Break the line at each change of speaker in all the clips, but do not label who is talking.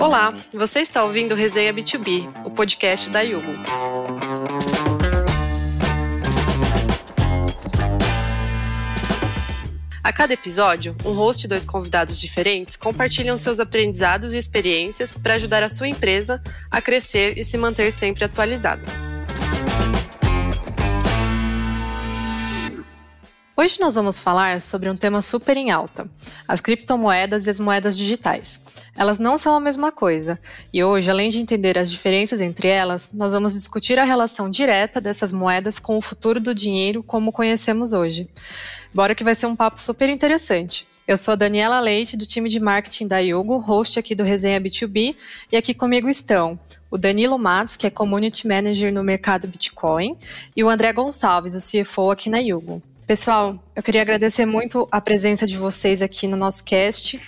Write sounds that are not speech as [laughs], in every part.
Olá, você está ouvindo Resenha B2B, o podcast da Yugo. A cada episódio, um host e dois convidados diferentes compartilham seus aprendizados e experiências para ajudar a sua empresa a crescer e se manter sempre atualizada. Hoje nós vamos falar sobre um tema super em alta: as criptomoedas e as moedas digitais. Elas não são a mesma coisa, e hoje, além de entender as diferenças entre elas, nós vamos discutir a relação direta dessas moedas com o futuro do dinheiro como conhecemos hoje. Bora que vai ser um papo super interessante. Eu sou a Daniela Leite, do time de marketing da Yugo, host aqui do Resenha B2B, e aqui comigo estão o Danilo Matos, que é Community Manager no mercado Bitcoin, e o André Gonçalves, o CFO aqui na Yugo. Pessoal, eu queria agradecer muito a presença de vocês aqui no nosso cast,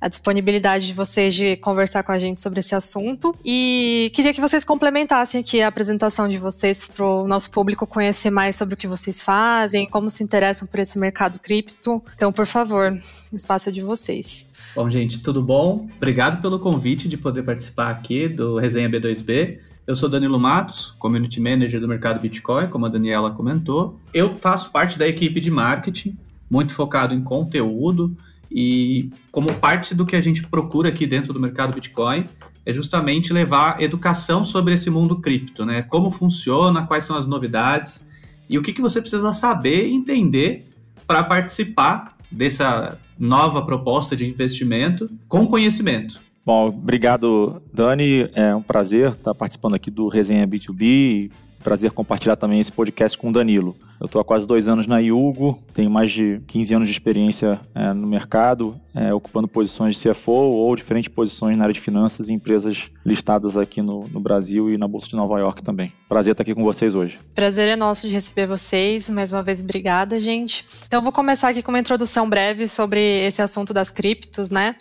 a disponibilidade de vocês de conversar com a gente sobre esse assunto e queria que vocês complementassem aqui a apresentação de vocês para o nosso público conhecer mais sobre o que vocês fazem, como se interessam por esse mercado cripto. Então, por favor, o espaço é de vocês.
Bom, gente, tudo bom? Obrigado pelo convite de poder participar aqui do Resenha B2B. Eu sou Danilo Matos, Community Manager do mercado Bitcoin, como a Daniela comentou. Eu faço parte da equipe de marketing, muito focado em conteúdo e como parte do que a gente procura aqui dentro do mercado Bitcoin é justamente levar educação sobre esse mundo cripto, né? Como funciona, quais são as novidades e o que, que você precisa saber e entender para participar dessa nova proposta de investimento com conhecimento.
Bom, obrigado, Dani. É um prazer estar participando aqui do Resenha B2B. Prazer compartilhar também esse podcast com o Danilo. Eu estou há quase dois anos na Yugo, tenho mais de 15 anos de experiência é, no mercado, é, ocupando posições de CFO ou diferentes posições na área de finanças em empresas listadas aqui no, no, Brasil e na Bolsa de Nova York também. Prazer estar aqui com vocês hoje.
Prazer é nosso de receber vocês. Mais uma vez, obrigada, gente. Então, vou começar aqui com uma introdução breve sobre esse assunto das criptos, né?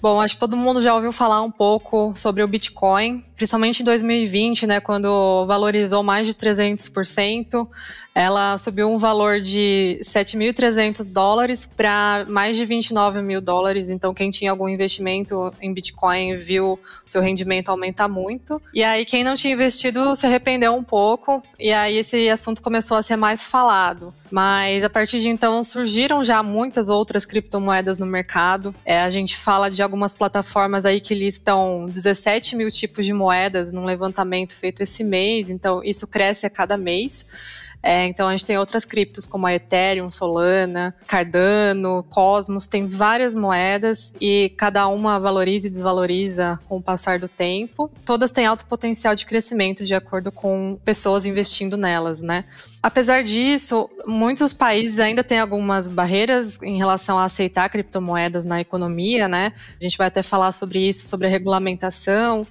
Bom, acho que todo mundo já ouviu falar um pouco sobre o Bitcoin, principalmente em 2020, né, quando valorizou mais de 300%. Ela subiu um valor de 7.300 dólares para mais de 29 mil dólares. Então, quem tinha algum investimento em Bitcoin viu seu rendimento aumentar muito. E aí, quem não tinha investido se arrependeu um pouco. E aí, esse assunto começou a ser mais falado. Mas a partir de então surgiram já muitas outras criptomoedas no mercado. É, a gente fala de algumas plataformas aí que listam 17 mil tipos de moedas num levantamento feito esse mês. Então, isso cresce a cada mês. É, então a gente tem outras criptos como a Ethereum, Solana, Cardano, Cosmos, tem várias moedas e cada uma valoriza e desvaloriza com o passar do tempo. Todas têm alto potencial de crescimento de acordo com pessoas investindo nelas, né? Apesar disso, muitos países ainda têm algumas barreiras em relação a aceitar criptomoedas na economia, né? A gente vai até falar sobre isso, sobre a regulamentação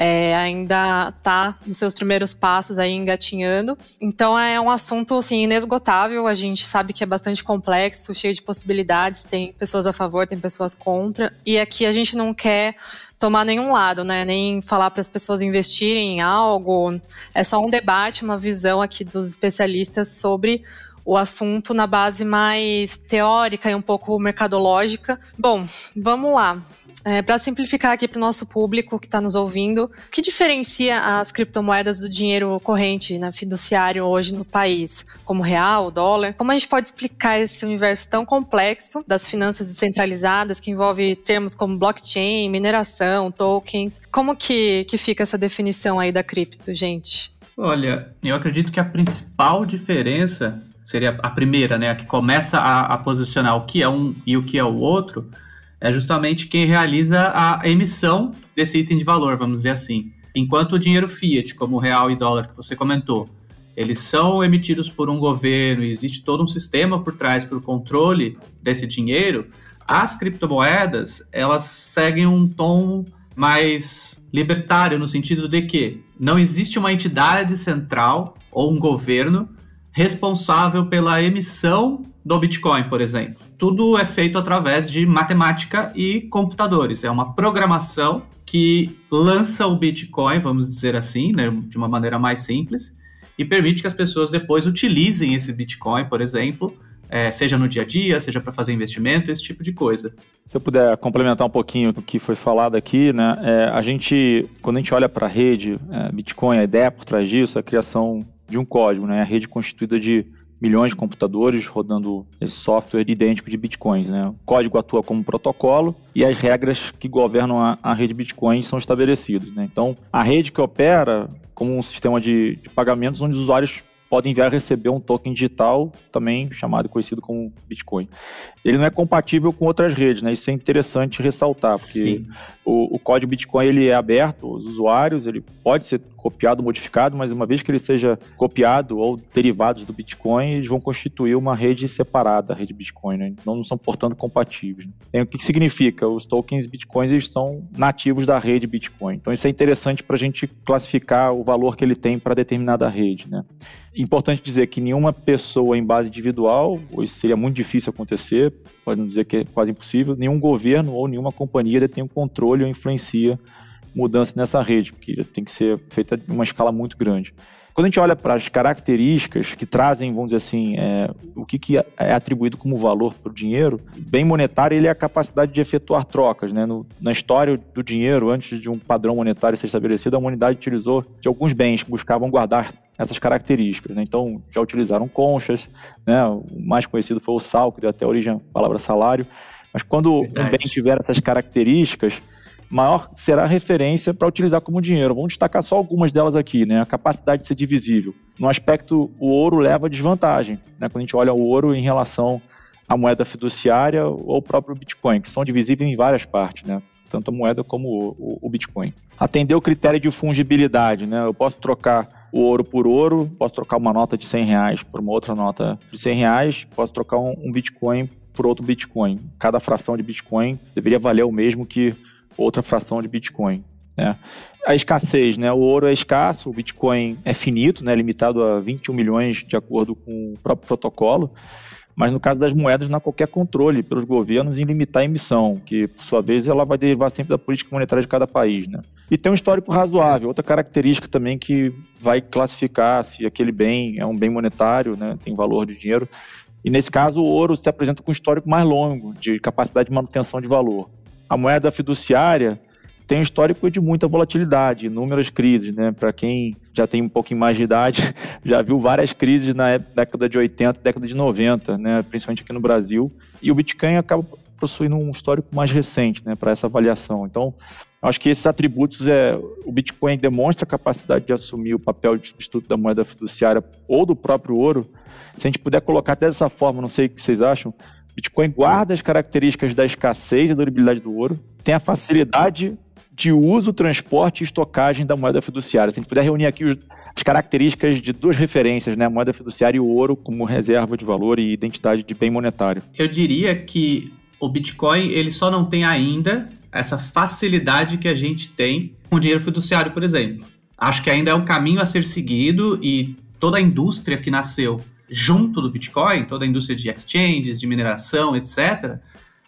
é, ainda está nos seus primeiros passos aí engatinhando. Então é um assunto assim inesgotável. A gente sabe que é bastante complexo, cheio de possibilidades. Tem pessoas a favor, tem pessoas contra. E aqui a gente não quer tomar nenhum lado, né? Nem falar para as pessoas investirem em algo. É só um debate, uma visão aqui dos especialistas sobre o assunto na base mais teórica e um pouco mercadológica. Bom, vamos lá. É, para simplificar aqui para o nosso público que está nos ouvindo, o que diferencia as criptomoedas do dinheiro corrente, né, fiduciário hoje no país, como real, dólar? Como a gente pode explicar esse universo tão complexo das finanças descentralizadas, que envolve termos como blockchain, mineração, tokens? Como que, que fica essa definição aí da cripto, gente?
Olha, eu acredito que a principal diferença seria a primeira, né, a que começa a, a posicionar o que é um e o que é o outro, é justamente quem realiza a emissão desse item de valor, vamos dizer assim. Enquanto o dinheiro fiat, como o real e dólar que você comentou, eles são emitidos por um governo e existe todo um sistema por trás para o controle desse dinheiro, as criptomoedas, elas seguem um tom mais libertário, no sentido de que não existe uma entidade central ou um governo responsável pela emissão do Bitcoin, por exemplo. Tudo é feito através de matemática e computadores. É uma programação que lança o Bitcoin, vamos dizer assim, né, de uma maneira mais simples, e permite que as pessoas depois utilizem esse Bitcoin, por exemplo, é, seja no dia a dia, seja para fazer investimento, esse tipo de coisa.
Se eu puder complementar um pouquinho o que foi falado aqui, né? É, a gente, quando a gente olha para a rede é, Bitcoin, a ideia por trás disso é a criação de um código, né? A rede constituída de milhões de computadores rodando esse software idêntico de bitcoins. Né? O código atua como protocolo e as regras que governam a, a rede Bitcoin são estabelecidas. Né? Então, a rede que opera como um sistema de, de pagamentos onde os usuários podem enviar e receber um token digital, também chamado e conhecido como Bitcoin. Ele não é compatível com outras redes, né? Isso é interessante ressaltar, porque o, o, código Bitcoin ele é aberto aos usuários, ele pode ser copiado, modificado, mas uma vez que ele seja copiado ou derivados do Bitcoin, eles vão constituir uma rede separada, a rede Bitcoin, né? Então não são, portanto, compatíveis. Né? o que, que significa? Os tokens Bitcoins eles são nativos da rede Bitcoin. Então isso é interessante para a gente classificar o valor que ele tem para determinada rede, né? Importante dizer que nenhuma pessoa em base individual, isso seria muito difícil acontecer, pode dizer que é quase impossível, nenhum governo ou nenhuma companhia detém o controle ou influencia mudança nessa rede, porque tem que ser feita em uma escala muito grande. Quando a gente olha para as características que trazem, vamos dizer assim, é, o que, que é atribuído como valor para o dinheiro, bem monetário ele é a capacidade de efetuar trocas. Né? No, na história do dinheiro, antes de um padrão monetário ser estabelecido, a humanidade utilizou de alguns bens que buscavam guardar essas características. Né? Então, já utilizaram conchas, né? o mais conhecido foi o sal, que deu até origem à palavra salário. Mas quando Verdade. um bem tiver essas características, maior será a referência para utilizar como dinheiro. Vamos destacar só algumas delas aqui, né? A capacidade de ser divisível. No aspecto, o ouro leva desvantagem, né? Quando a gente olha o ouro em relação à moeda fiduciária ou o próprio Bitcoin, que são divisíveis em várias partes, né? Tanto a moeda como o, Bitcoin. Atender o critério de fungibilidade, né? Eu posso trocar o ouro por ouro, posso trocar uma nota de 100 reais por uma outra nota de 100 reais, posso trocar um Bitcoin por outro Bitcoin. Cada fração de Bitcoin deveria valer o mesmo que outra fração de Bitcoin. Né? A escassez, né? O ouro é escasso, o Bitcoin é finito, né? Limitado a 21 milhões de acordo com o próprio protocolo. Mas no caso das moedas, não há qualquer controle pelos governos em limitar a emissão, que por sua vez ela vai derivar sempre da política monetária de cada país. Né? E tem um histórico razoável, outra característica também que vai classificar se aquele bem é um bem monetário, né? tem valor de dinheiro. E nesse caso, o ouro se apresenta com um histórico mais longo de capacidade de manutenção de valor a moeda fiduciária tem um histórico de muita volatilidade, inúmeras crises, né? Para quem já tem um pouquinho mais de idade, [laughs] já viu várias crises na década de 80, década de 90, né? Principalmente aqui no Brasil. E o Bitcoin acaba possuindo um histórico mais recente, né? Para essa avaliação. Então, acho que esses atributos é o Bitcoin demonstra a capacidade de assumir o papel de substituto da moeda fiduciária ou do próprio ouro. Se a gente puder colocar dessa forma, não sei o que vocês acham, Bitcoin guarda as características da escassez e durabilidade do ouro, tem a facilidade de uso, transporte e estocagem da moeda fiduciária. Se a gente puder reunir aqui as características de duas referências, né? a moeda fiduciária e o ouro como reserva de valor e identidade de bem monetário.
Eu diria que o Bitcoin ele só não tem ainda essa facilidade que a gente tem com dinheiro fiduciário, por exemplo. Acho que ainda é um caminho a ser seguido e toda a indústria que nasceu junto do Bitcoin, toda a indústria de exchanges, de mineração, etc.,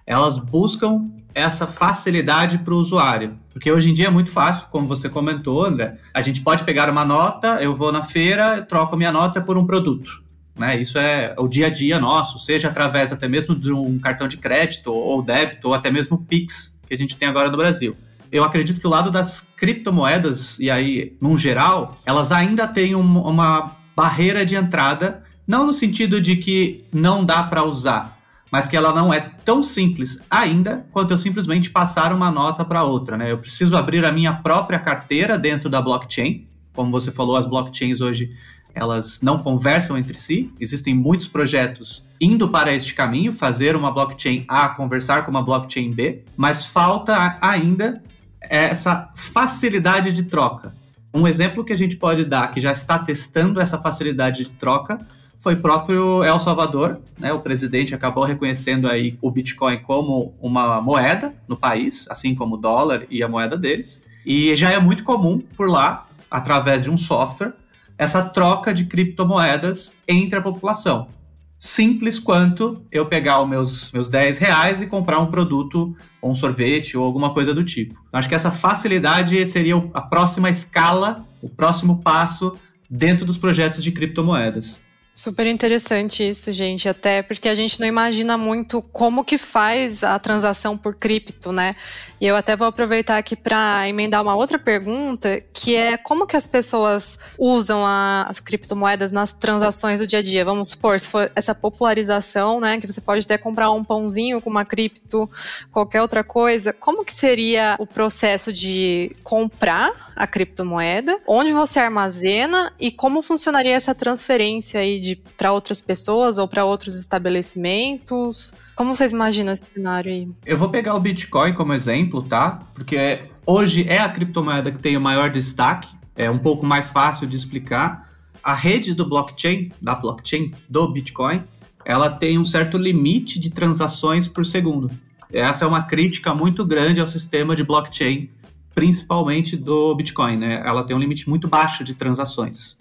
elas buscam essa facilidade para o usuário. Porque hoje em dia é muito fácil, como você comentou, André. A gente pode pegar uma nota, eu vou na feira, troco minha nota por um produto. Né? Isso é o dia a dia nosso, seja através até mesmo de um cartão de crédito ou débito, ou até mesmo Pix, que a gente tem agora no Brasil. Eu acredito que o lado das criptomoedas, e aí, num geral, elas ainda têm um, uma barreira de entrada não no sentido de que não dá para usar, mas que ela não é tão simples ainda quanto eu simplesmente passar uma nota para outra. Né? Eu preciso abrir a minha própria carteira dentro da blockchain. Como você falou, as blockchains hoje elas não conversam entre si. Existem muitos projetos indo para este caminho, fazer uma blockchain A conversar com uma blockchain B, mas falta ainda essa facilidade de troca. Um exemplo que a gente pode dar que já está testando essa facilidade de troca foi próprio El Salvador, né? O presidente acabou reconhecendo aí o Bitcoin como uma moeda no país, assim como o dólar e a moeda deles. E já é muito comum por lá, através de um software, essa troca de criptomoedas entre a população. Simples quanto eu pegar os meus, meus 10 reais e comprar um produto, ou um sorvete, ou alguma coisa do tipo. Acho que essa facilidade seria a próxima escala, o próximo passo dentro dos projetos de criptomoedas.
Super interessante isso, gente, até porque a gente não imagina muito como que faz a transação por cripto, né? E eu até vou aproveitar aqui para emendar uma outra pergunta, que é como que as pessoas usam a, as criptomoedas nas transações do dia a dia? Vamos supor, se for essa popularização, né, que você pode até comprar um pãozinho com uma cripto, qualquer outra coisa, como que seria o processo de comprar a criptomoeda, onde você armazena e como funcionaria essa transferência aí para outras pessoas ou para outros estabelecimentos? Como vocês imaginam esse cenário aí?
Eu vou pegar o Bitcoin como exemplo, tá? Porque hoje é a criptomoeda que tem o maior destaque, é um pouco mais fácil de explicar. A rede do blockchain, da blockchain do Bitcoin, ela tem um certo limite de transações por segundo. Essa é uma crítica muito grande ao sistema de blockchain principalmente do Bitcoin, né? Ela tem um limite muito baixo de transações.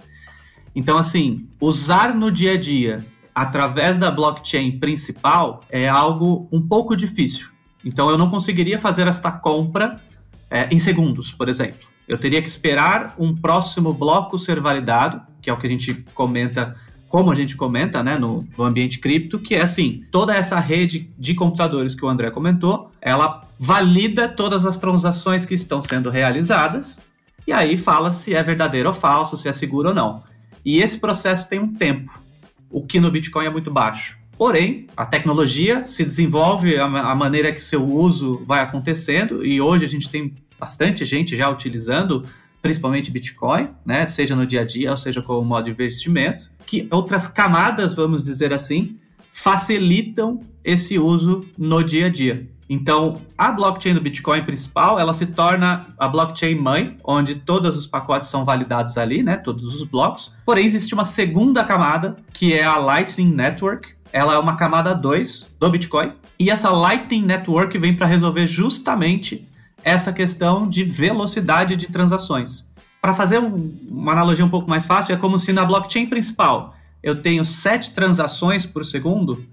Então, assim, usar no dia a dia através da blockchain principal é algo um pouco difícil. Então, eu não conseguiria fazer esta compra é, em segundos, por exemplo. Eu teria que esperar um próximo bloco ser validado, que é o que a gente comenta como a gente comenta né, no, no, ambiente cripto, que é assim: toda essa rede de computadores que o André comentou, ela valida todas as transações que estão sendo realizadas, e aí fala se é verdadeiro ou falso, se é seguro ou não. E esse processo tem um tempo, o que no Bitcoin é muito baixo. Porém, a tecnologia se desenvolve, a, a maneira que seu uso vai acontecendo, e hoje a gente tem bastante gente já utilizando principalmente Bitcoin, né, seja no dia a dia, ou seja como modo de investimento, que outras camadas, vamos dizer assim, facilitam esse uso no dia a dia. Então, a blockchain do Bitcoin principal, ela se torna a blockchain mãe, onde todos os pacotes são validados ali, né, todos os blocos. Porém, existe uma segunda camada, que é a Lightning Network. Ela é uma camada 2 do Bitcoin. E essa Lightning Network vem para resolver justamente essa questão de velocidade de transações. Para fazer um, uma analogia um pouco mais fácil, é como se na blockchain principal eu tenho sete transações por segundo,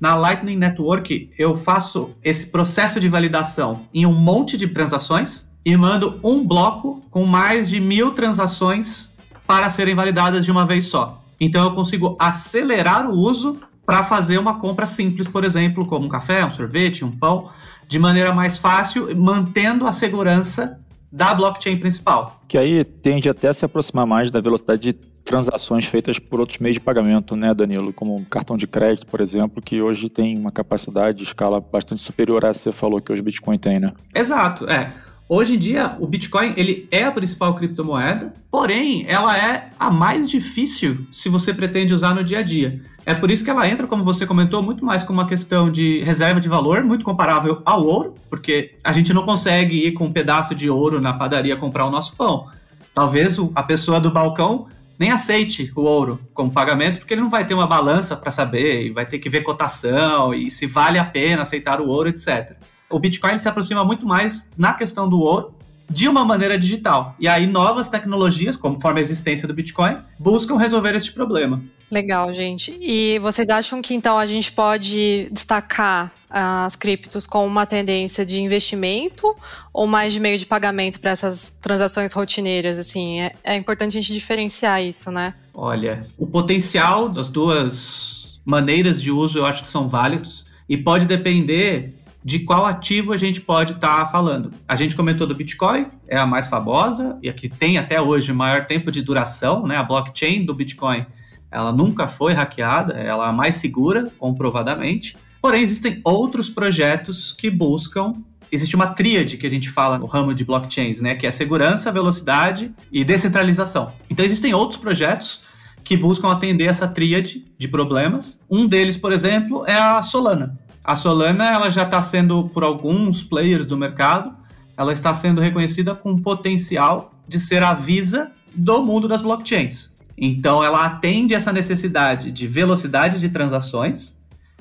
na Lightning Network eu faço esse processo de validação em um monte de transações e mando um bloco com mais de mil transações para serem validadas de uma vez só. Então eu consigo acelerar o uso para fazer uma compra simples, por exemplo, como um café, um sorvete, um pão, de maneira mais fácil, mantendo a segurança da blockchain principal.
Que aí tende até a se aproximar mais da velocidade de transações feitas por outros meios de pagamento, né, Danilo? Como um cartão de crédito, por exemplo, que hoje tem uma capacidade de escala bastante superior à que você falou que hoje o Bitcoin tem, né?
Exato, é. Hoje em dia, o Bitcoin ele é a principal criptomoeda, porém, ela é a mais difícil se você pretende usar no dia a dia. É por isso que ela entra, como você comentou, muito mais como uma questão de reserva de valor, muito comparável ao ouro, porque a gente não consegue ir com um pedaço de ouro na padaria comprar o nosso pão. Talvez a pessoa do balcão nem aceite o ouro como pagamento, porque ele não vai ter uma balança para saber, e vai ter que ver cotação e se vale a pena aceitar o ouro, etc o Bitcoin se aproxima muito mais na questão do ouro de uma maneira digital. E aí novas tecnologias, conforme a existência do Bitcoin, buscam resolver este problema.
Legal, gente. E vocês acham que então a gente pode destacar as criptos como uma tendência de investimento ou mais de meio de pagamento para essas transações rotineiras? Assim, é, é importante a gente diferenciar isso, né?
Olha, o potencial das duas maneiras de uso eu acho que são válidos e pode depender de qual ativo a gente pode estar tá falando. A gente comentou do Bitcoin, é a mais famosa e a que tem até hoje maior tempo de duração, né? A blockchain do Bitcoin, ela nunca foi hackeada, ela é a mais segura, comprovadamente. Porém, existem outros projetos que buscam existe uma tríade que a gente fala no ramo de blockchains, né, que é segurança, velocidade e descentralização. Então existem outros projetos que buscam atender essa tríade de problemas. Um deles, por exemplo, é a Solana. A Solana ela já está sendo, por alguns players do mercado, ela está sendo reconhecida com potencial de ser a Visa do mundo das blockchains. Então, ela atende essa necessidade de velocidade de transações,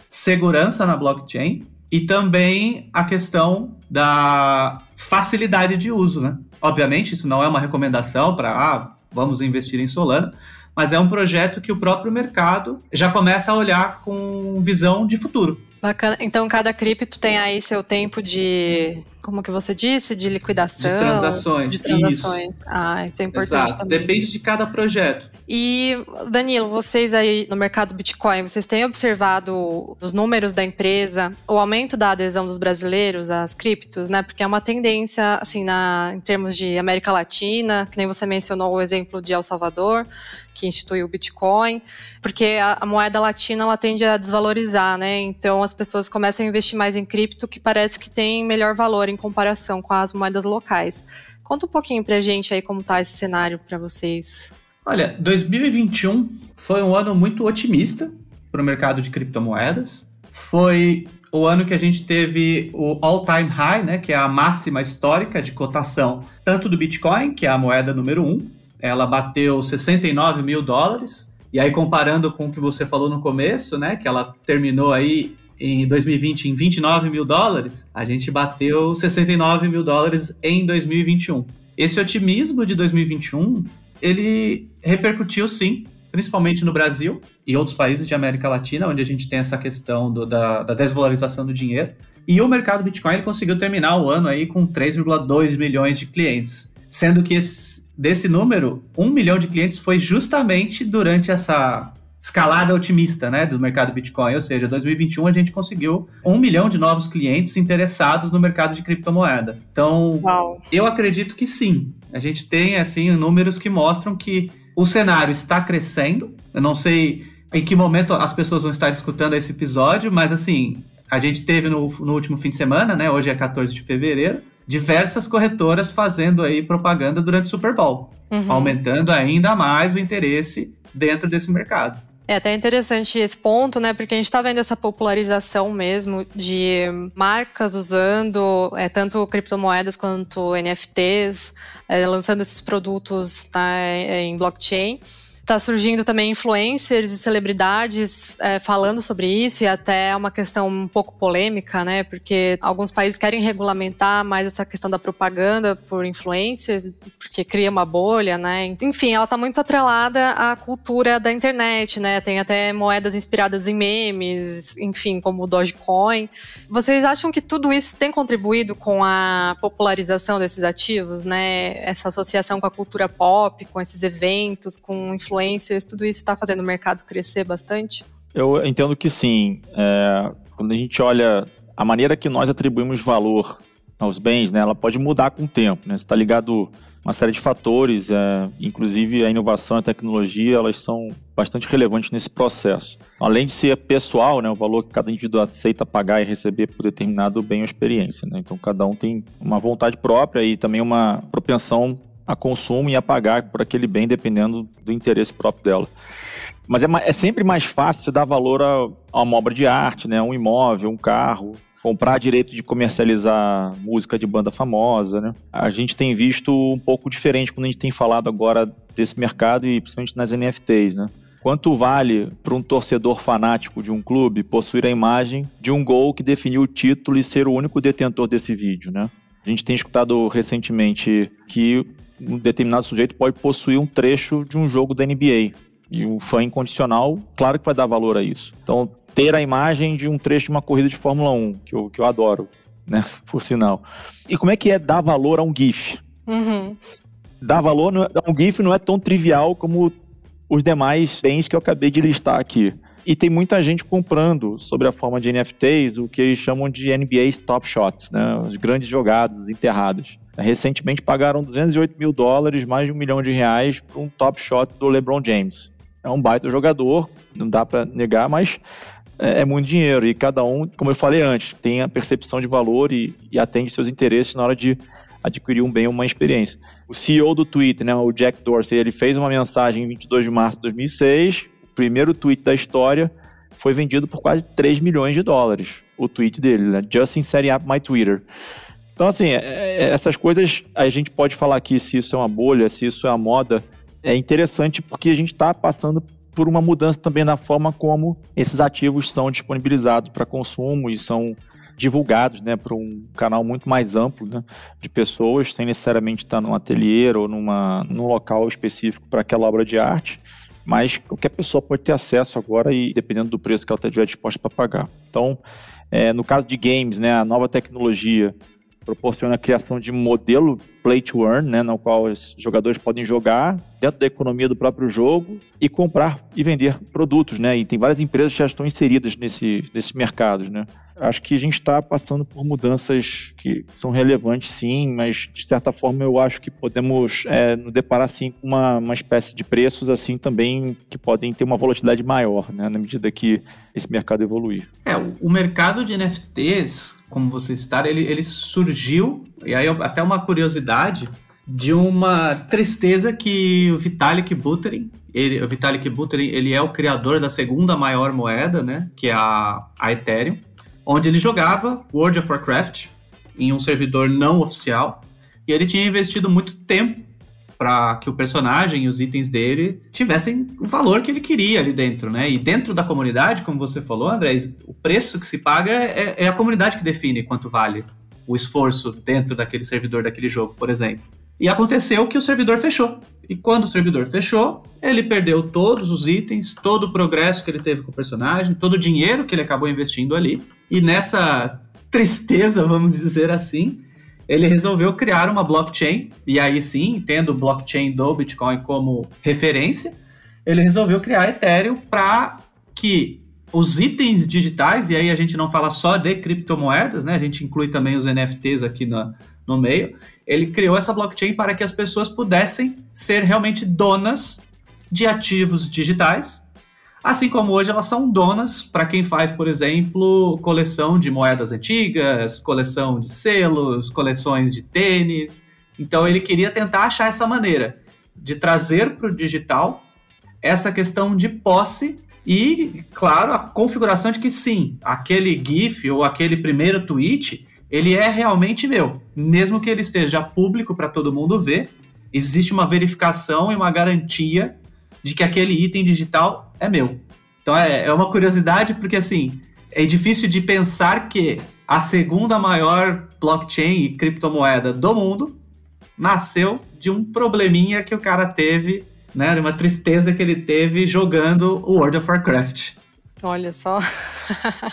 segurança na blockchain e também a questão da facilidade de uso, né? Obviamente, isso não é uma recomendação para ah, vamos investir em Solana, mas é um projeto que o próprio mercado já começa a olhar com visão de futuro.
Bacana. Então, cada cripto tem aí seu tempo de como que você disse, de liquidação.
De transações.
De transações. Isso. Ah, isso é importante
Exato.
também.
Depende de cada projeto.
E, Danilo, vocês aí no mercado Bitcoin, vocês têm observado os números da empresa, o aumento da adesão dos brasileiros às criptos, né? Porque é uma tendência, assim, na, em termos de América Latina, que nem você mencionou o exemplo de El Salvador, que instituiu o Bitcoin, porque a, a, moeda latina ela tende a desvalorizar, né? Então as pessoas começam a investir mais em cripto, que parece que tem melhor valor em comparação com as moedas locais. Conta um pouquinho pra gente aí como tá esse cenário para vocês.
Olha, 2021 foi um ano muito otimista para o mercado de criptomoedas. Foi o ano que a gente teve o all-time high, né, que é a máxima histórica de cotação, tanto do Bitcoin, que é a moeda número um, ela bateu 69 mil dólares. E aí, comparando com o que você falou no começo, né, que ela terminou aí em 2020 em 29 mil dólares, a gente bateu 69 mil dólares em 2021. Esse otimismo de 2021, ele repercutiu sim, principalmente no Brasil e outros países de América Latina, onde a gente tem essa questão do, da, da desvalorização do dinheiro. E o mercado Bitcoin ele conseguiu terminar o ano aí com 3,2 milhões de clientes, sendo que esses desse número, um milhão de clientes foi justamente durante essa escalada otimista né, do mercado Bitcoin. Ou seja, 2021 a gente conseguiu um milhão de novos clientes interessados no mercado de criptomoeda. Então, Uau. eu acredito que sim. A gente tem assim números que mostram que o cenário está crescendo. Eu não sei em que momento as pessoas vão estar escutando esse episódio, mas assim, a gente teve no, no último fim de semana, né? Hoje é 14 de fevereiro diversas corretoras fazendo aí propaganda durante o Super Bowl, uhum. aumentando ainda mais o interesse dentro desse mercado.
É até interessante esse ponto, né? Porque a gente está vendo essa popularização mesmo de marcas usando é, tanto criptomoedas quanto NFTs, é, lançando esses produtos né, em blockchain. Tá surgindo também influencers e celebridades é, falando sobre isso e até é uma questão um pouco polêmica, né? Porque alguns países querem regulamentar mais essa questão da propaganda por influencers, porque cria uma bolha, né? Enfim, ela tá muito atrelada à cultura da internet, né? Tem até moedas inspiradas em memes, enfim, como o Dogecoin. Vocês acham que tudo isso tem contribuído com a popularização desses ativos, né? Essa associação com a cultura pop, com esses eventos, com influência influencers, tudo isso está fazendo o mercado crescer bastante?
Eu entendo que sim. É, quando a gente olha a maneira que nós atribuímos valor aos bens, né, ela pode mudar com o tempo. Né? Está ligado a uma série de fatores, é, inclusive a inovação e a tecnologia, elas são bastante relevantes nesse processo. Além de ser pessoal, né, o valor que cada indivíduo aceita pagar e receber por determinado bem ou experiência. Né? Então, cada um tem uma vontade própria e também uma propensão a consumo e a pagar por aquele bem, dependendo do interesse próprio dela. Mas é, é sempre mais fácil você dar valor a, a, uma obra de arte, né? um imóvel, um carro, comprar direito de comercializar música de banda famosa. Né? A gente tem visto um pouco diferente quando a gente tem falado agora desse mercado e principalmente nas NFTs. Né? Quanto vale para um torcedor fanático de um clube possuir a imagem de um gol que definiu o título e ser o único detentor desse vídeo, né? A gente tem escutado recentemente que um determinado sujeito pode possuir um trecho de um jogo da NBA. E o fã incondicional, claro que vai dar valor a isso. Então, ter a imagem de um trecho de uma corrida de Fórmula 1, que eu, que eu adoro, né? [laughs] Por sinal. E como é que é dar valor a um GIF? Uhum. Dar valor a um GIF não é tão trivial como os demais bens que eu acabei de listar aqui. E tem muita gente comprando sobre a forma de NFTs o que eles chamam de NBA Top Shots, né? As grandes jogadas enterradas. Recentemente pagaram 208 mil dólares, mais de um milhão de reais, por um top shot do LeBron James. É um baita jogador, não dá para negar, mas é, é, muito dinheiro. E cada um, como eu falei antes, tem a percepção de valor e, e atende seus interesses na hora de adquirir um bem ou uma experiência. O CEO do Twitter, né, o Jack Dorsey, ele fez uma mensagem em 22 de março de 2006, o primeiro tweet da história, foi vendido por quase 3 milhões de dólares, o tweet dele, né? Justin setting up my Twitter. Então, assim, é, é, essas coisas a gente pode falar aqui se isso é uma bolha, se isso é uma moda. É interessante porque a gente está passando por uma mudança também na forma como esses ativos são disponibilizados para consumo e são divulgados né, para um canal muito mais amplo né, de pessoas, sem necessariamente estar num ateliê ou numa, num local específico para aquela obra de arte. Mas qualquer pessoa pode ter acesso agora e dependendo do preço que ela estiver disposta para pagar. Então, é, no caso de games, né, a nova tecnologia proporciona a criação de um modelo play to earn, né, no qual os jogadores podem jogar dentro da economia do próprio jogo e comprar e vender produtos, né? E tem várias empresas que já estão inseridas nesse, nesses mercados, né? Acho que a gente está passando por mudanças que são relevantes, sim, mas de certa forma eu acho que podemos é, nos deparar sim com uma, uma espécie de preços assim também que podem ter uma volatilidade maior, né, na medida que esse mercado evoluir.
É, o mercado de NFTs, como vocês citaram, ele, ele surgiu, e aí até uma curiosidade, de uma tristeza que o Vitalik Buterin, ele, o Vitalik Buterin, ele é o criador da segunda maior moeda, né, que é a, a Ethereum, onde ele jogava World of Warcraft em um servidor não oficial, e ele tinha investido muito tempo para que o personagem e os itens dele tivessem o valor que ele queria ali dentro, né? E dentro da comunidade, como você falou, André, o preço que se paga é, é a comunidade que define quanto vale o esforço dentro daquele servidor daquele jogo, por exemplo. E aconteceu que o servidor fechou. E quando o servidor fechou, ele perdeu todos os itens, todo o progresso que ele teve com o personagem, todo o dinheiro que ele acabou investindo ali. E nessa tristeza, [laughs] vamos dizer assim, ele resolveu criar uma blockchain. E aí sim, tendo o blockchain do Bitcoin como referência, ele resolveu criar Ethereum para que os itens digitais, e aí a gente não fala só de criptomoedas, né? A gente inclui também os NFTs aqui no, no meio. Ele criou essa blockchain para que as pessoas pudessem ser realmente donas de ativos digitais, assim como hoje elas são donas para quem faz, por exemplo, coleção de moedas antigas, coleção de selos, coleções de tênis. Então ele queria tentar achar essa maneira de trazer para o digital essa questão de posse e, claro, a configuração de que sim, aquele GIF ou aquele primeiro tweet, ele é realmente meu. Mesmo que ele esteja público para todo mundo ver, existe uma verificação e uma garantia de que aquele item digital é meu. Então é, é uma curiosidade, porque assim, é difícil de pensar que a segunda maior blockchain e criptomoeda do mundo nasceu de um probleminha que o cara teve né? Uma tristeza que ele teve jogando o World of Warcraft.
Olha só.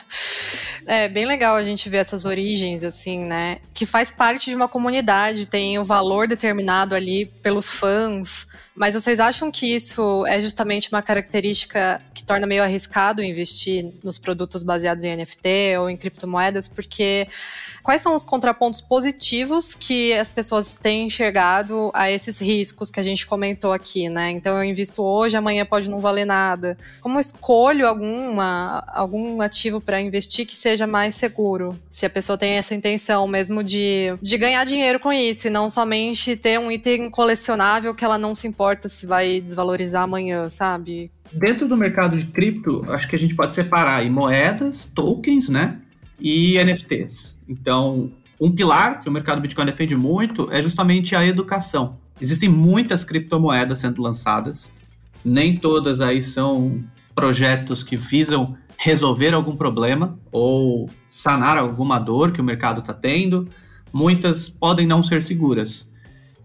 [laughs] é bem legal a gente ver essas origens, assim, né? Que faz parte de uma comunidade, tem um valor determinado ali pelos fãs. Mas vocês acham que isso é justamente uma característica que torna meio arriscado investir nos produtos baseados em NFT ou em criptomoedas? Porque Quais são os contrapontos positivos que as pessoas têm enxergado a esses riscos que a gente comentou aqui, né? Então eu invisto hoje, amanhã pode não valer nada. Como escolho alguma, algum ativo para investir que seja mais seguro? Se a pessoa tem essa intenção mesmo de, de ganhar dinheiro com isso e não somente ter um item colecionável que ela não se importa se vai desvalorizar amanhã, sabe?
Dentro do mercado de cripto, acho que a gente pode separar aí moedas, tokens, né? E NFTs. Então, um pilar que o mercado Bitcoin defende muito é justamente a educação. Existem muitas criptomoedas sendo lançadas, nem todas aí são projetos que visam resolver algum problema ou sanar alguma dor que o mercado está tendo. Muitas podem não ser seguras.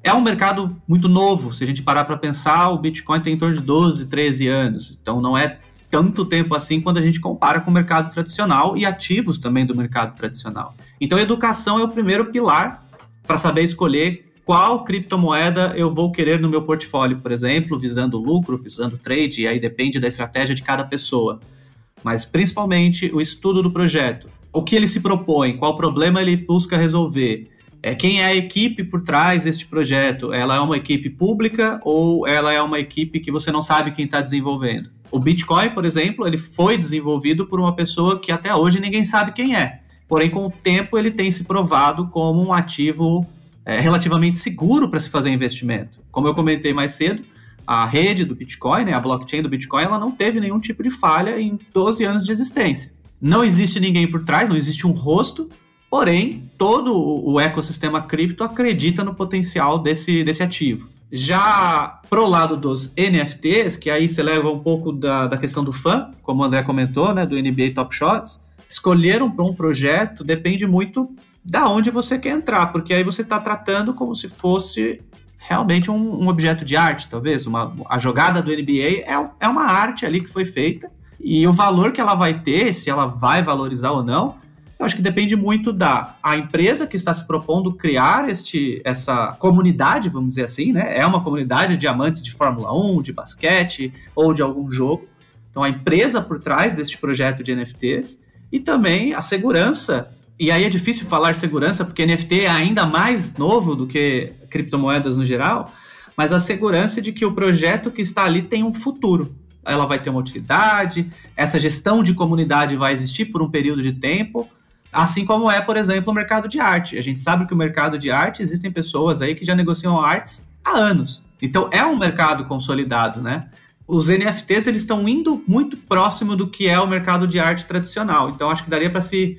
É um mercado muito novo, se a gente parar para pensar, o Bitcoin tem em torno de 12, 13 anos, então não é tanto tempo assim quando a gente compara com o mercado tradicional e ativos também do mercado tradicional. Então, educação é o primeiro pilar para saber escolher qual criptomoeda eu vou querer no meu portfólio, por exemplo, visando lucro, visando trade, e aí depende da estratégia de cada pessoa. Mas principalmente o estudo do projeto. O que ele se propõe, qual problema ele busca resolver, é quem é a equipe por trás deste projeto. Ela é uma equipe pública ou ela é uma equipe que você não sabe quem está desenvolvendo? O Bitcoin, por exemplo, ele foi desenvolvido por uma pessoa que até hoje ninguém sabe quem é. Porém, com o tempo, ele tem se provado como um ativo é, relativamente seguro para se fazer investimento. Como eu comentei mais cedo, a rede do Bitcoin, né, a blockchain do Bitcoin, ela não teve nenhum tipo de falha em 12 anos de existência. Não existe ninguém por trás, não existe um rosto, porém, todo o ecossistema cripto acredita no potencial desse, desse ativo. Já pro lado dos NFTs, que aí você leva um pouco da, da questão do fã, como o André comentou, né, do NBA Top Shots, escolher um, um projeto depende muito da onde você quer entrar, porque aí você está tratando como se fosse realmente um, um, objeto de arte, talvez. Uma, a jogada do NBA é, é uma arte ali que foi feita, e o valor que ela vai ter, se ela vai valorizar ou não, Eu acho que depende muito da a empresa que está se propondo criar este, essa comunidade, vamos dizer assim, né? É uma comunidade de amantes de Fórmula 1, de basquete ou de algum jogo. Então, a empresa por trás deste projeto de NFTs e também a segurança. E aí é difícil falar segurança porque NFT é ainda mais novo do que criptomoedas no geral, mas a segurança de que o projeto que está ali tem um futuro ela vai ter uma utilidade, essa gestão de comunidade vai existir por um período de tempo, assim como é, por exemplo, o mercado de arte. A gente sabe que o mercado de arte existem pessoas aí que já negociam artes há anos. Então é um mercado consolidado, né? Os NFTs eles estão indo muito próximo do que é o mercado de arte tradicional. Então acho que daria para se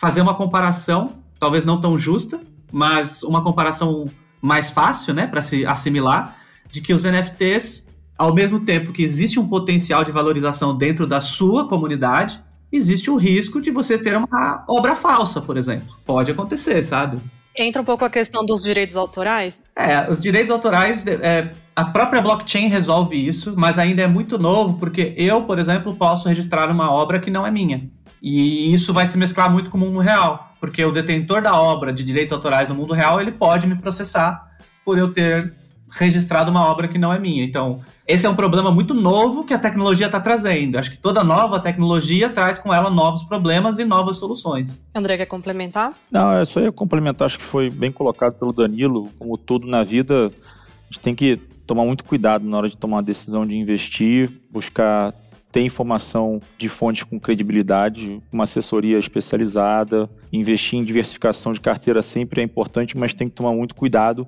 fazer uma comparação, talvez não tão justa, mas uma comparação mais fácil, né, para se assimilar, de que os NFTs ao mesmo tempo que existe um potencial de valorização dentro da sua comunidade, existe o risco de você ter uma obra falsa, por exemplo. Pode acontecer, sabe?
Entra um pouco a questão dos direitos autorais?
É, os direitos autorais, é, a própria blockchain resolve isso, mas ainda é muito novo, porque eu, por exemplo, posso registrar uma obra que não é minha. E isso vai se mesclar muito com o mundo real, porque o detentor da obra de direitos autorais no mundo real, ele pode me processar por eu ter registrado uma obra que não é minha. Então, esse é um problema muito novo que a tecnologia está trazendo. Acho que toda nova tecnologia traz com ela novos problemas e novas soluções.
André, quer complementar?
Não, é só ia complementar. Acho que foi bem colocado pelo Danilo. Como tudo na vida, a gente tem que tomar muito cuidado na hora de tomar a decisão de investir, buscar ter informação de fontes com credibilidade, uma assessoria especializada, investir em diversificação de carteira sempre é importante, mas tem que tomar muito cuidado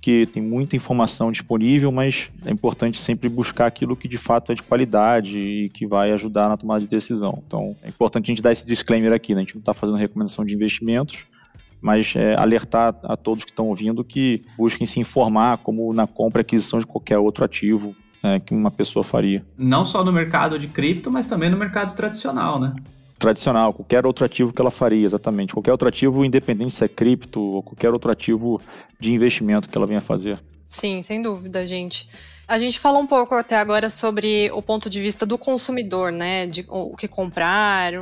porque tem muita informação disponível, mas é importante sempre buscar aquilo que de fato é de qualidade e que vai ajudar na tomada de decisão. Então, é importante a gente dar esse disclaimer aqui, né? a gente não está fazendo recomendação de investimentos, mas é, alertar a todos que estão ouvindo que busquem se informar como na compra e aquisição de qualquer outro ativo é, que uma pessoa faria.
Não só no mercado de cripto, mas também no mercado tradicional, né?
Tradicional, qualquer outro ativo que ela faria, exatamente. Qualquer outro ativo, independente se é cripto ou qualquer outro ativo de investimento que ela venha fazer.
Sim, sem dúvida, gente. A gente falou um pouco até agora sobre o ponto de vista do consumidor, né? De o que comprar,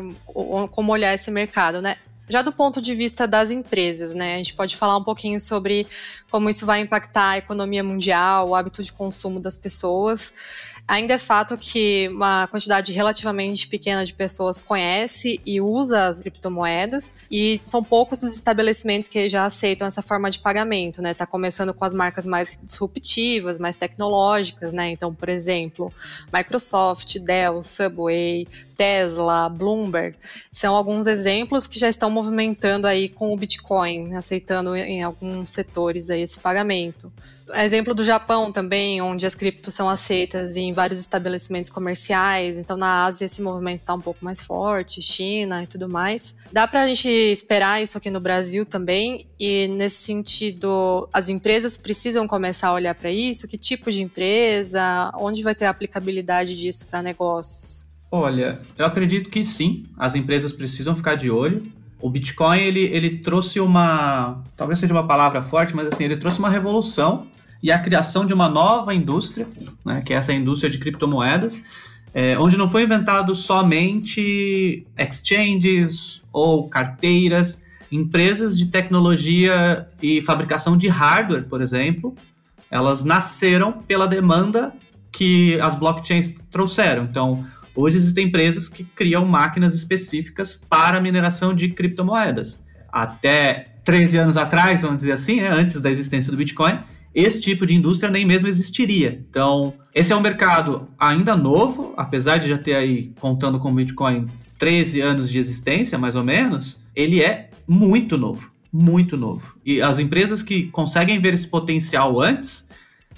como olhar esse mercado, né? Já do ponto de vista das empresas, né? A gente pode falar um pouquinho sobre como isso vai impactar a economia mundial, o hábito de consumo das pessoas. Ainda é fato que uma quantidade relativamente pequena de pessoas conhece e usa as criptomoedas e são poucos os estabelecimentos que já aceitam essa forma de pagamento, né? Tá começando com as marcas mais disruptivas, mais tecnológicas, né? Então, por exemplo, Microsoft, Dell, Subway, Tesla, Bloomberg, são alguns exemplos que já estão movimentando aí com o Bitcoin, aceitando em alguns setores aí esse pagamento. Exemplo do Japão também, onde as criptos são aceitas em vários estabelecimentos comerciais. Então, na Ásia, esse movimento está um pouco mais forte, China e tudo mais. Dá para a gente esperar isso aqui no Brasil também? E, nesse sentido, as empresas precisam começar a olhar para isso? Que tipo de empresa? Onde vai ter a aplicabilidade disso para negócios?
Olha, eu acredito que sim, as empresas precisam ficar de olho. O Bitcoin, ele, ele trouxe uma, talvez seja uma palavra forte, mas assim, ele trouxe uma revolução e a criação de uma nova indústria, né, que é essa indústria de criptomoedas, é, onde não foi inventado somente exchanges ou carteiras, empresas de tecnologia e fabricação de hardware, por exemplo, elas nasceram pela demanda que as blockchains trouxeram. Então, hoje existem empresas que criam máquinas específicas para mineração de criptomoedas. Até 13 anos atrás, vamos dizer assim, né, antes da existência do Bitcoin, esse tipo de indústria nem mesmo existiria. Então, esse é um mercado ainda novo, apesar de já ter aí, contando com o Bitcoin, 13 anos de existência, mais ou menos, ele é muito novo, muito novo. E as empresas que conseguem ver esse potencial antes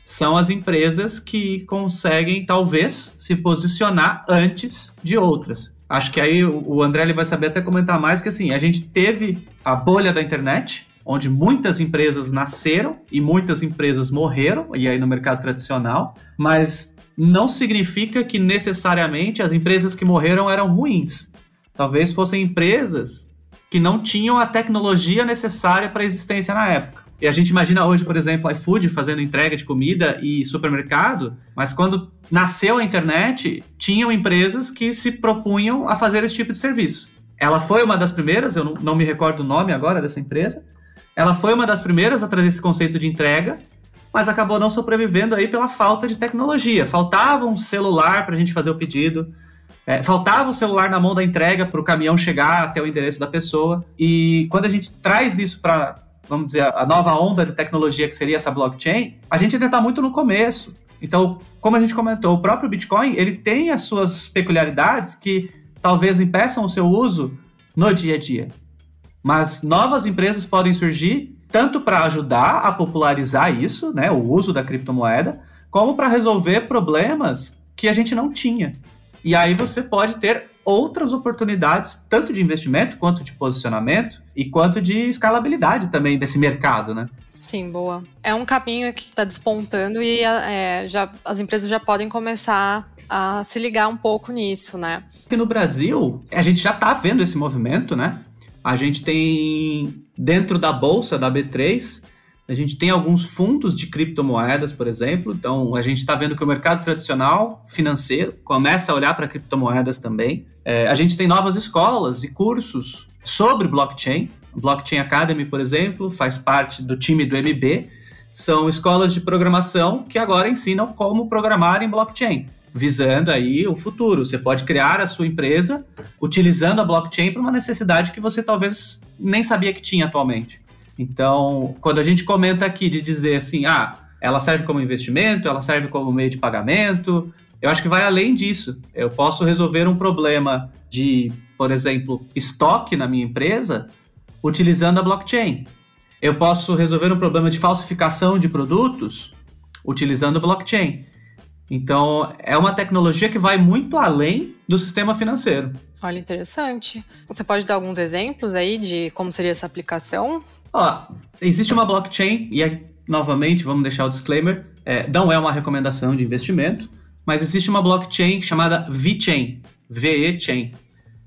são as empresas que conseguem, talvez, se posicionar antes de outras. Acho que aí o André ele vai saber até comentar mais que assim, a gente teve a bolha da internet, onde muitas empresas nasceram e muitas empresas morreram, e aí no mercado tradicional, mas não significa que necessariamente as empresas que morreram eram ruins. Talvez fossem empresas que não tinham a tecnologia necessária para a existência na época. E a gente imagina hoje, por exemplo, iFood fazendo entrega de comida e supermercado, mas quando nasceu a internet, tinham empresas que se propunham a fazer esse tipo de serviço ela foi uma das primeiras, eu não, não me recordo o nome agora dessa empresa. Ela foi uma das primeiras a trazer esse conceito de entrega, mas acabou não sobrevivendo aí pela falta de tecnologia. Faltava um celular para a gente fazer o pedido, é, faltava o celular na mão da entrega para o caminhão chegar até o endereço da pessoa. E quando a gente traz isso para, vamos dizer, a nova onda de tecnologia que seria essa blockchain, a gente ainda está muito no começo. Então, como a gente comentou, o próprio Bitcoin ele tem as suas peculiaridades que talvez impeçam o seu uso no dia a dia. Mas novas empresas podem surgir tanto para ajudar a popularizar isso, né, o uso da criptomoeda, como para resolver problemas que a gente não tinha. E aí você pode ter outras oportunidades, tanto de investimento, quanto de posicionamento e quanto de escalabilidade também desse mercado, né?
Sim, boa. É um caminho que está despontando e é, já, as empresas já podem começar a se ligar um pouco nisso, né?
Porque no Brasil, a gente já está vendo esse movimento, né? A gente tem dentro da bolsa da B3, a gente tem alguns fundos de criptomoedas, por exemplo. Então, a gente está vendo que o mercado tradicional financeiro começa a olhar para criptomoedas também. É, a gente tem novas escolas e cursos sobre blockchain. Blockchain Academy, por exemplo, faz parte do time do MB. São escolas de programação que agora ensinam como programar em blockchain visando aí o futuro. Você pode criar a sua empresa utilizando a blockchain para uma necessidade que você talvez nem sabia que tinha atualmente. Então, quando a gente comenta aqui de dizer assim, ah, ela serve como investimento, ela serve como meio de pagamento, eu acho que vai além disso. Eu posso resolver um problema de, por exemplo, estoque na minha empresa utilizando a blockchain. Eu posso resolver um problema de falsificação de produtos utilizando blockchain. Então, é uma tecnologia que vai muito além do sistema financeiro.
Olha, interessante. Você pode dar alguns exemplos aí de como seria essa aplicação?
Ó, existe uma blockchain, e aí, novamente, vamos deixar o disclaimer, é, não é uma recomendação de investimento, mas existe uma blockchain chamada VeChain, VeChain.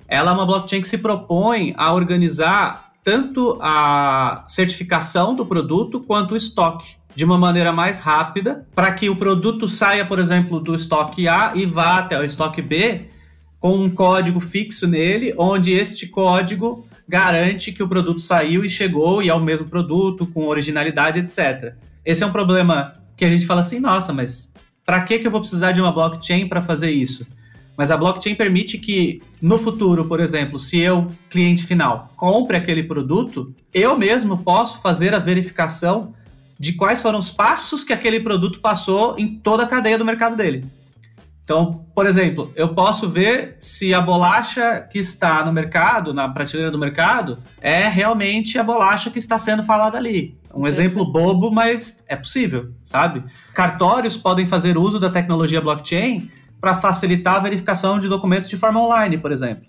Ela é uma blockchain que se propõe a organizar tanto a certificação do produto quanto o estoque de uma maneira mais rápida, para que o produto saia, por exemplo, do estoque A e vá até o estoque B com um código fixo nele, onde este código garante que o produto saiu e chegou e é o mesmo produto, com originalidade, etc. Esse é um problema que a gente fala assim, nossa, mas para que, eu vou precisar de uma blockchain para fazer isso? Mas a blockchain permite que, no futuro, por exemplo, se eu, cliente final, compre aquele produto, eu mesmo posso fazer a verificação de quais foram os passos que aquele produto passou em toda a cadeia do mercado dele. Então, por exemplo, eu posso ver se a bolacha que está no mercado, na prateleira do mercado, é realmente a bolacha que está sendo falada ali. Um exemplo bobo, mas é possível, sabe? Cartórios podem fazer uso da tecnologia blockchain para facilitar a verificação de documentos de forma online, por exemplo.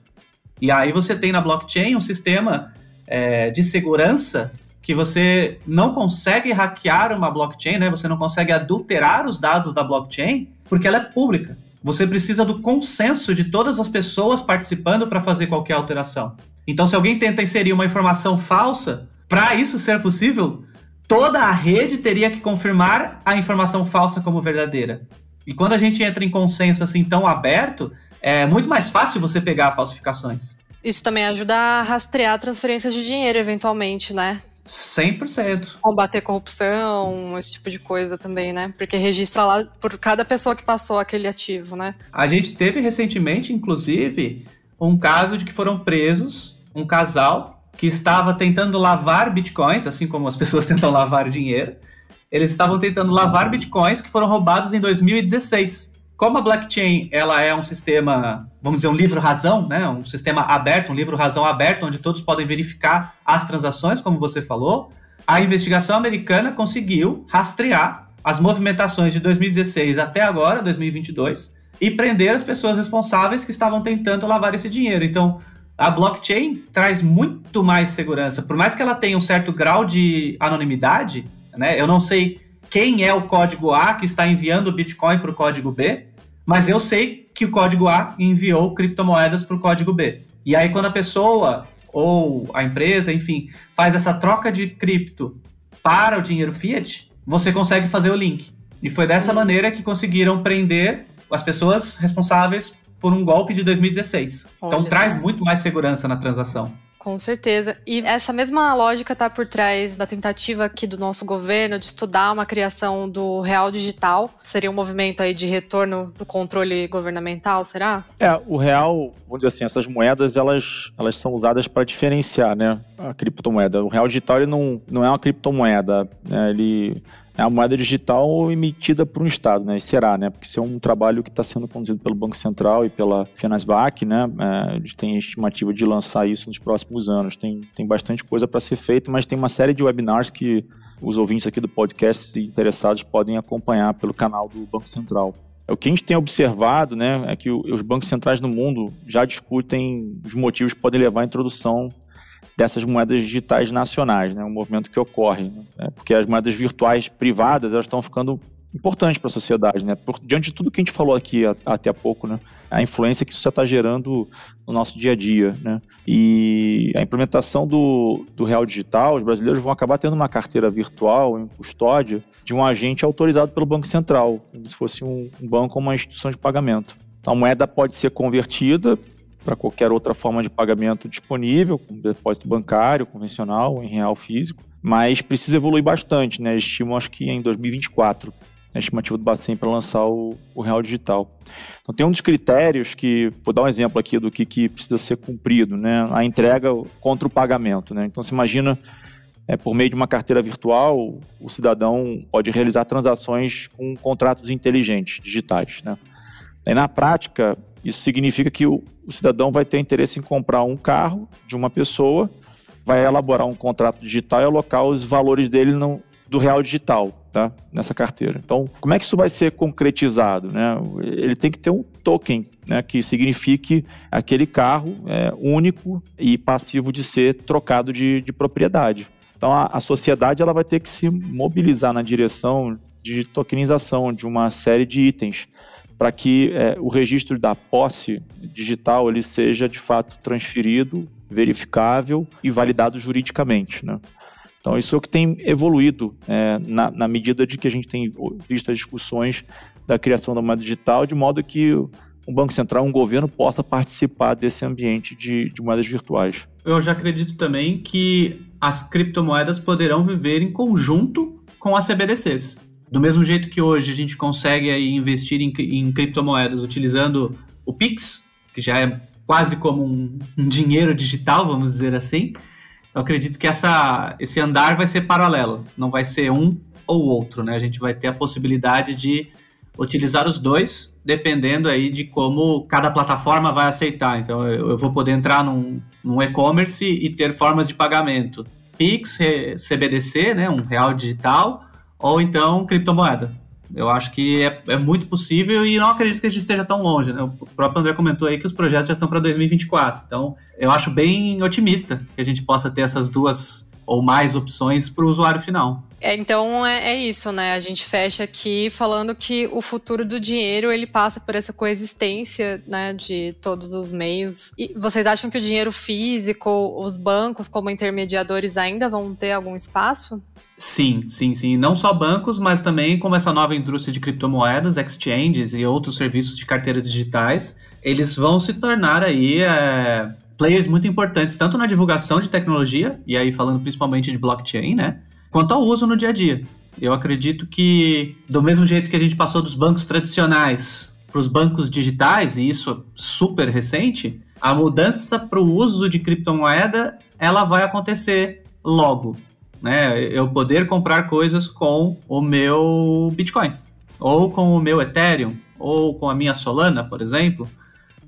E aí você tem na blockchain um sistema é, de segurança que você não consegue hackear uma blockchain, né? Você não consegue adulterar os dados da blockchain porque ela é pública. Você precisa do consenso de todas as pessoas participando para fazer qualquer alteração. Então, se alguém tenta inserir uma informação falsa, para isso ser possível, toda a rede teria que confirmar a informação falsa como verdadeira. E quando a gente entra em consenso assim tão aberto, é muito mais fácil você pegar falsificações.
Isso também ajuda a rastrear transferências de dinheiro, eventualmente, né?
100%.
Combater corrupção, esse tipo de coisa também, né? Porque registra lá por cada pessoa que passou aquele ativo, né?
A gente teve recentemente, inclusive, um caso de que foram presos um casal que estava tentando lavar bitcoins, assim como as [laughs] pessoas tentam lavar dinheiro. Eles estavam tentando lavar bitcoins que foram roubados em 2016 como a blockchain ela é um sistema, vamos dizer, um livro-razão, né? um sistema aberto, um livro-razão aberto, onde todos podem verificar as transações, como você falou, a investigação americana conseguiu rastrear as movimentações de 2016 até agora, 2022, e prender as pessoas responsáveis que estavam tentando lavar esse dinheiro. Então, a blockchain traz muito mais segurança. Por mais que ela tenha um certo grau de anonimidade, né? Eu não sei quem é o código A que está enviando o Bitcoin para o código B, mas eu sei que o código A enviou criptomoedas para o código B. E aí, quando a pessoa ou a empresa, enfim, faz essa troca de cripto para o dinheiro fiat, você consegue fazer o link. E foi dessa maneira que conseguiram prender as pessoas responsáveis por um golpe de 2016. Então, Olha então traz muito mais segurança na transação.
Com certeza. E essa mesma lógica está por trás da tentativa aqui do nosso governo de estudar uma criação do real digital. Seria um movimento aí de retorno do controle governamental, será?
É, o real, vamos dizer assim, essas moedas elas, elas são usadas para diferenciar, né, a criptomoeda. O real digital ele não, não é uma criptomoeda, né, ele é a moeda digital emitida por um Estado, né? E será, né? Porque isso é um trabalho que está sendo conduzido pelo Banco Central e pela Finanzbank, né? É, eles têm estimativa de lançar isso nos próximos anos. Tem, tem bastante coisa para ser feita, mas tem uma série de webinars que os ouvintes aqui do podcast interessados podem acompanhar pelo canal do Banco Central. É, o que a gente tem observado né, é que os bancos centrais no mundo já discutem os motivos que podem levar à introdução dessas moedas digitais nacionais, né? um movimento que ocorre, né? porque as moedas virtuais privadas elas estão ficando importantes para a sociedade, né? Por, diante de tudo que a gente falou aqui a, até há pouco, né? A influência que isso está gerando no nosso dia a dia, né? E a implementação do, do real digital, os brasileiros vão acabar tendo uma carteira virtual em custódia de um agente autorizado pelo Banco Central, como se fosse um, um banco ou uma instituição de pagamento. Então, a moeda pode ser convertida para qualquer outra forma de pagamento disponível, como depósito bancário, convencional, em real físico, mas precisa evoluir bastante, né? Estimam acho que em 2024 a estimativa do Bacen para lançar o, o, real digital. Então tem um dos critérios que, vou dar um exemplo aqui do que, que precisa ser cumprido, né? A entrega contra o pagamento, né? Então se imagina é, por meio de uma carteira virtual, o cidadão pode realizar transações com contratos inteligentes, digitais, né? E na prática, isso significa que o, o cidadão vai ter interesse em comprar um carro de uma pessoa, vai elaborar um contrato digital e alocar os valores dele no, do real digital, tá? Nessa carteira. Então, como é que isso vai ser concretizado, né? Ele tem que ter um token, né? Que signifique aquele carro é, único e passivo de ser trocado de, de propriedade. Então, a, a sociedade ela vai ter que se mobilizar na direção de tokenização de uma série de itens para que é, o registro da posse digital ele seja de fato transferido, verificável e validado juridicamente. Né? Então, isso é o que tem evoluído é, na, na, medida de que a gente tem visto as discussões da criação da moeda digital, de modo que um Banco Central, um governo possa participar desse ambiente de, de moedas virtuais.
Eu já acredito também que as criptomoedas poderão viver em conjunto com as CBDCs. Do mesmo jeito que hoje a gente consegue aí investir em, em criptomoedas utilizando o Pix, que já é quase como um, um dinheiro digital, vamos dizer assim, eu acredito que essa, esse andar vai ser paralelo, não vai ser um ou outro, né? A gente vai ter a possibilidade de utilizar os dois, dependendo aí de como cada plataforma vai aceitar. Então, eu, eu vou poder entrar num, num e-commerce e ter formas de pagamento. Pix, CBDC, né, um real digital, ou então criptomoeda. Eu acho que é, é, muito possível e não acredito que a gente esteja tão longe. Né? O próprio André comentou aí que os projetos já estão para 2024. Então, eu acho bem otimista que a gente possa ter essas duas ou mais opções para o usuário final.
É, então é, é, isso, né? A gente fecha aqui falando que o futuro do dinheiro ele passa por essa coexistência, né, de todos os meios. E vocês acham que o dinheiro físico, os bancos como intermediadores ainda vão ter algum espaço?
Sim, sim, sim. Não só bancos, mas também como essa nova indústria de criptomoedas, exchanges e outros serviços de carteiras digitais, eles vão se tornar aí é, players muito importantes, tanto na divulgação de tecnologia, e aí falando principalmente de blockchain, né? Quanto ao uso no dia a dia. Eu acredito que, do mesmo jeito que a gente passou dos bancos tradicionais para os bancos digitais, e isso é super recente, a mudança para o uso de criptomoeda ela vai acontecer logo né? Eu poder comprar coisas com o meu Bitcoin, ou com o meu Ethereum, ou com a minha Solana, por exemplo.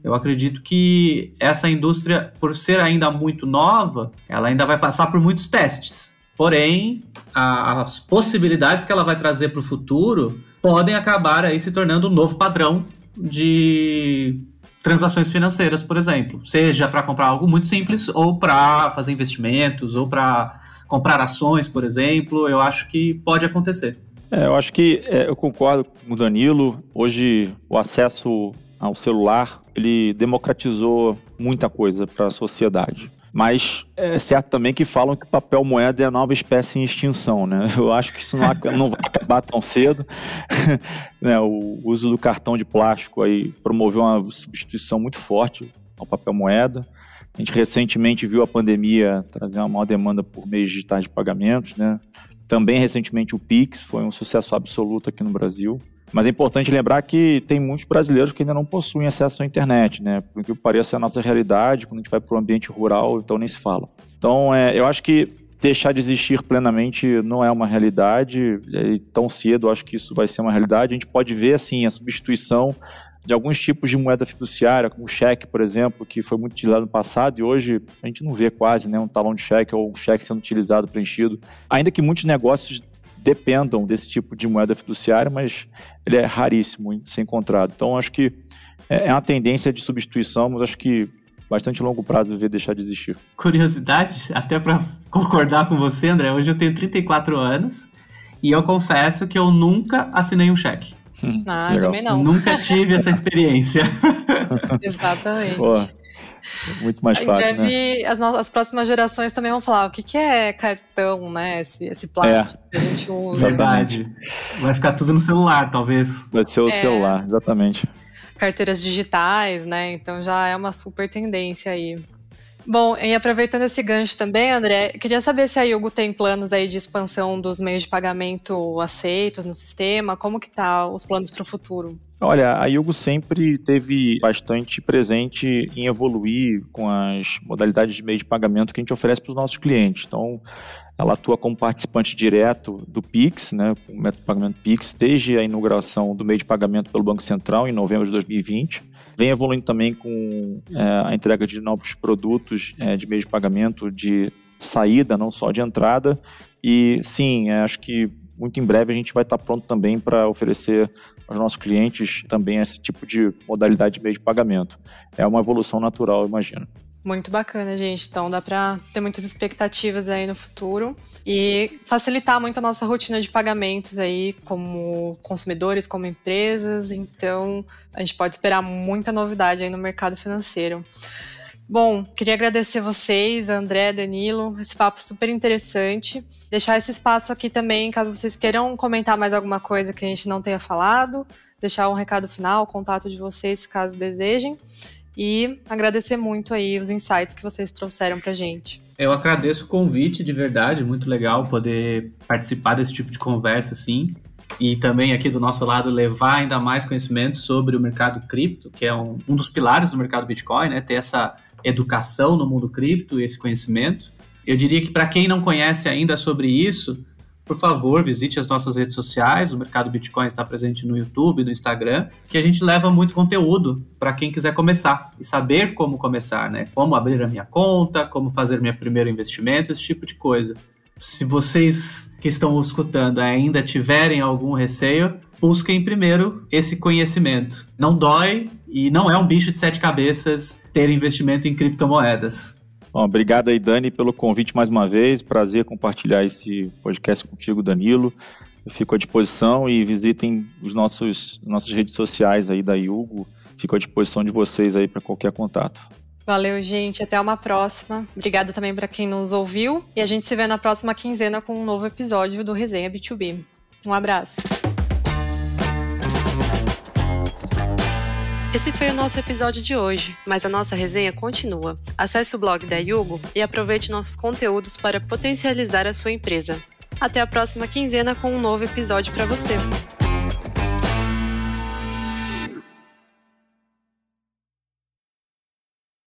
Eu acredito que essa indústria, por ser ainda muito nova, ela ainda vai passar por muitos testes. Porém, a, as possibilidades que ela vai trazer para o futuro podem acabar aí se tornando um novo padrão de transações financeiras, por exemplo. Seja para comprar algo muito simples, ou para fazer investimentos, ou para comprar ações, por exemplo, eu acho que pode acontecer.
É, eu acho que é, eu concordo com o Danilo. Hoje o acesso ao celular ele democratizou muita coisa para a sociedade. Mas é certo também que falam que papel moeda é a nova espécie em extinção, né? [laughs] Eu acho que isso não, vai acabar tão cedo. [laughs] né? O uso do cartão de plástico aí promoveu uma substituição muito forte ao papel moeda. A gente recentemente viu a pandemia trazer uma maior demanda por meios digitais de pagamentos, né? Também recentemente o Pix foi um sucesso absoluto aqui no Brasil. Mas é importante lembrar que tem muitos brasileiros que ainda não possuem acesso à internet, né? Por que pareça a nossa realidade, quando a gente vai para o ambiente rural, então nem se fala. Então, é, eu acho que deixar de existir plenamente não é uma realidade, e tão cedo acho que isso vai ser uma realidade. A gente pode ver, assim, a substituição de alguns tipos de moeda fiduciária, como o cheque, por exemplo, que foi muito utilizado no passado e hoje a gente não vê quase né, um talão de cheque ou um cheque sendo utilizado, preenchido. Ainda que muitos negócios dependam desse tipo de moeda fiduciária, mas ele é raríssimo ser encontrado. Então, acho que é, é uma tendência de substituição, mas acho que bastante longo prazo ver deixar de existir.
Curiosidade, até para concordar com você, André, hoje eu tenho 34 anos e eu confesso que eu nunca assinei um cheque.
Ah, eu também não.
Nunca tive essa experiência. [laughs]
Exatamente.
Muito mais fácil, em breve,
né? as, as próximas gerações também vão falar o que, que é cartão, né? Esse, esse plástico é. que a gente usa.
Verdade. Vai ficar tudo no celular, talvez.
Vai ser o é. celular, exatamente.
Carteiras digitais, né? Então já é uma super tendência aí. Bom, e aproveitando esse gancho também, André, queria saber se a Yugo tem planos aí de expansão dos meios de pagamento aceitos no sistema, como que tá os planos para o futuro?
Olha, a Yugo sempre teve bastante presente em evoluir com as modalidades de meio de pagamento que a gente oferece para os nossos clientes. Então, ela atua como participante direto do Pix, né, o método de pagamento Pix, desde a inauguração do meio de pagamento pelo Banco Central em novembro de 2020. Vem evoluindo também com é, a entrega de novos produtos é, de meio de pagamento de saída, não só de entrada. E sim, é, acho que muito em breve a gente vai estar pronto também para oferecer aos nossos clientes também esse tipo de modalidade de meio de pagamento. É uma evolução natural, eu imagino.
Muito bacana, gente. Então dá para ter muitas expectativas aí no futuro e facilitar muito a nossa rotina de pagamentos aí como consumidores, como empresas. Então a gente pode esperar muita novidade aí no mercado financeiro. Bom, queria agradecer vocês, André, Danilo, esse papo super interessante. Deixar esse espaço aqui também, caso vocês queiram comentar mais alguma coisa que a gente não tenha falado, deixar um recado final, contato de vocês, caso desejem e agradecer muito aí os insights que vocês trouxeram pra gente.
Eu agradeço o convite, de verdade, muito legal poder participar desse tipo de conversa assim. E também aqui do nosso lado levar ainda mais conhecimento sobre o mercado cripto, que é um, um dos pilares do mercado Bitcoin, né? Ter essa educação no mundo cripto e esse conhecimento. Eu diria que para quem não conhece ainda sobre isso, por favor, visite as nossas redes sociais. O Mercado Bitcoin está presente no YouTube, no Instagram, que a gente leva muito conteúdo para quem quiser começar e saber como começar, né? Como abrir a minha conta, como fazer meu primeiro investimento, esse tipo de coisa. Se vocês que estão escutando ainda tiverem algum receio, busquem primeiro esse conhecimento. Não dói e não é um bicho de sete cabeças ter investimento em criptomoedas.
Bom, obrigado aí, Dani, pelo convite mais uma vez. Prazer compartilhar esse podcast contigo, Danilo. Eu fico à disposição e visitem os nossos nossas redes sociais aí da Yugo. Fico à disposição de vocês aí para qualquer contato.
Valeu, gente. Até uma próxima. Obrigado também para quem nos ouviu. E a gente se vê na próxima quinzena com um novo episódio do Resenha B2B. Um abraço. Esse foi o nosso episódio de hoje, mas a nossa resenha continua. Acesse o blog da Yugo e aproveite nossos conteúdos para potencializar a sua empresa. Até a próxima quinzena com um novo episódio para você.